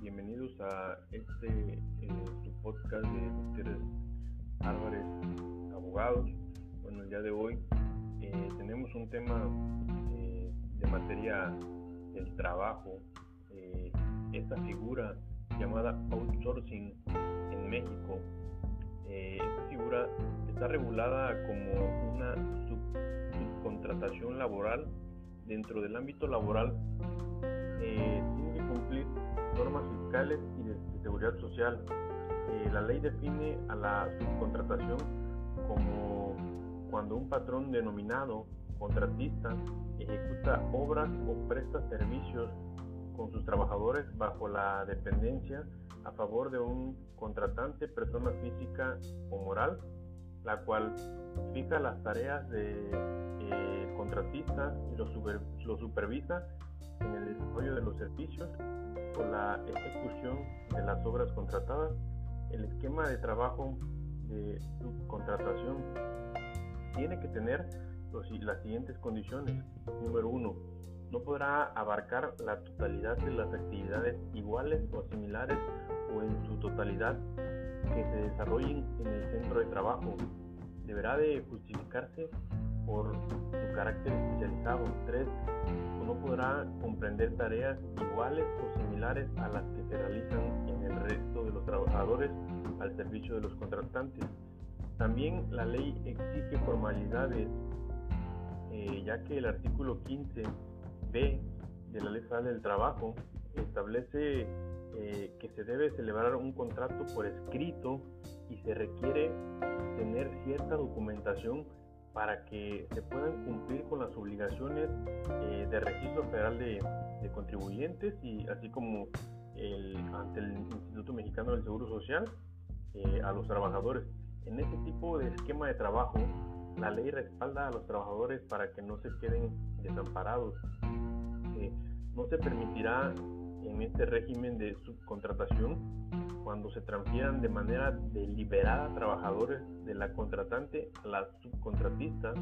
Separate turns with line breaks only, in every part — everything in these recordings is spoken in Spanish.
Bienvenidos a este eh, podcast de Gutiérrez Álvarez Abogados. Bueno, el día de hoy eh, tenemos un tema eh, de materia del trabajo. esta figura llamada outsourcing en México. esta figura está regulada como una subcontratación laboral dentro del ámbito laboral cumplir normas fiscales y de, seguridad social. Eh, la ley define a la subcontratación como cuando un patrón denominado contratista ejecuta obras o presta servicios con sus trabajadores bajo la dependencia a favor de un contratante, persona física o moral, la cual fija las tareas de eh, contratista y lo, lo supervisa en el desarrollo de los servicios o la ejecución de las obras contratadas. El esquema de trabajo de subcontratación tiene que tener las siguientes condiciones. Número uno, no podrá abarcar la totalidad de las actividades iguales o similares o en su totalidad que se desarrollen en el centro de trabajo. Deberá de justificarse por su carácter especializado. 3 no podrá comprender tareas iguales o similares a las que se realizan en el resto de los trabajadores al servicio de los contratantes. También la ley exige formalidades, eh, ya que el artículo 15b de la Ley Federal del Trabajo establece eh, que se debe celebrar un contrato por escrito y se requiere tener cierta documentación para que se puedan cumplir con las obligaciones eh, de registro federal de, contribuyentes y así como el, ante el Instituto Mexicano del Seguro Social eh, a los trabajadores. En este tipo de esquema de trabajo, la ley respalda a los trabajadores para que no se queden desamparados. Eh, no se permitirá en este régimen de subcontratación cuando se transfieran de manera deliberada trabajadores de la contratante a la subcontratista,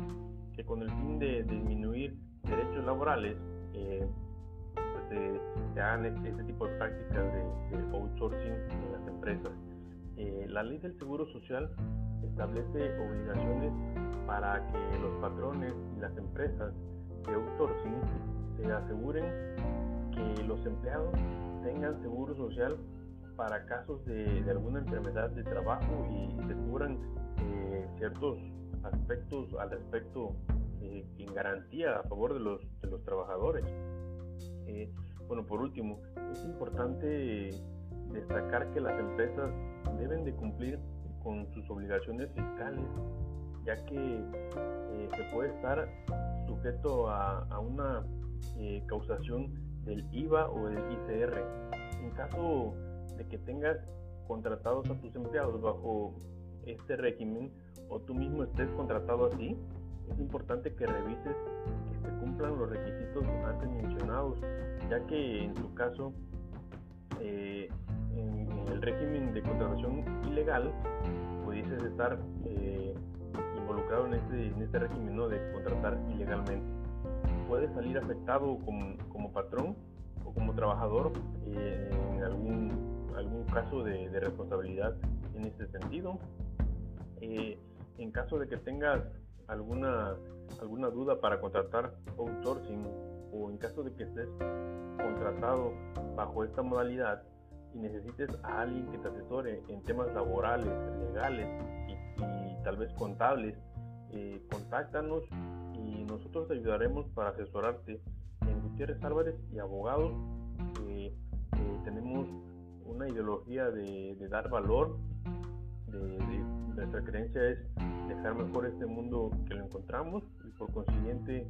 que con el fin de disminuir derechos laborales eh, pues, se, hagan este, este, tipo de prácticas de, outsourcing en las empresas. Eh, la ley del Seguro Social establece obligaciones para que los patrones y las empresas de outsourcing se aseguren los empleados tengan seguro social para casos de, alguna enfermedad de trabajo y se cubran eh, ciertos aspectos al respecto eh, en garantía a favor de los, de los trabajadores. Eh, bueno, por último, es importante destacar que las empresas deben de cumplir con sus obligaciones fiscales, ya que se puede estar sujeto a, a una causación del IVA o del ICR. En caso de que tengas contratados a tus empleados bajo este régimen o tú mismo estés contratado así, es importante que revises que se cumplan los requisitos antes mencionados, ya que en tu caso, eh, en, el régimen de contratación ilegal, pudieses estar eh, involucrado en este, en este régimen ¿no? de contratar ilegalmente. Puedes salir afectado como, como patrón o como trabajador eh, en algún algún caso de, responsabilidad en este sentido. Eh, en caso de que tengas alguna, alguna duda para contratar outsourcing o en caso de que estés contratado bajo esta modalidad y necesites a alguien que te asesore en temas laborales, legales y, tal vez contables, eh, contáctanos y nosotros te ayudaremos para asesorarte en Gutiérrez Álvarez y abogados. Eh, tenemos una ideología de, dar valor, de, nuestra creencia es dejar mejor este mundo que lo encontramos y por consiguiente,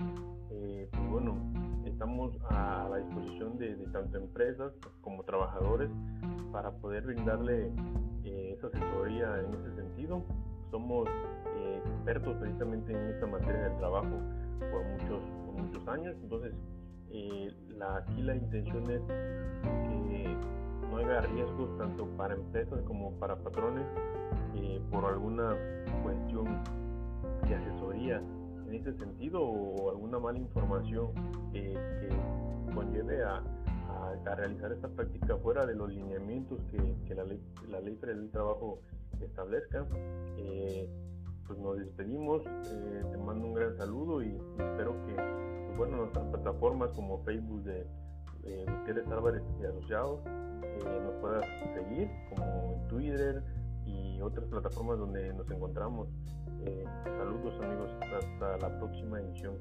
eh, pues bueno, estamos a la disposición de, tanto empresas como trabajadores para poder brindarle eh, esa asesoría en ese sentido. Somos eh, expertos precisamente en esta materia del trabajo por muchos, por muchos años, entonces la, aquí la intención es que no haya riesgos tanto para empresas como para patrones eh, por alguna cuestión de asesoría en ese sentido o alguna mala información que conlleve a, a, realizar esta práctica fuera de los lineamientos que, la, ley, la ley federal del trabajo establezca. Eh, pues nos despedimos, saludo y, espero que pues bueno, nuestras plataformas como Facebook de eh, Álvarez y Asociados eh, nos puedas seguir, como Twitter y otras plataformas donde nos encontramos. saludos amigos, hasta la próxima edición.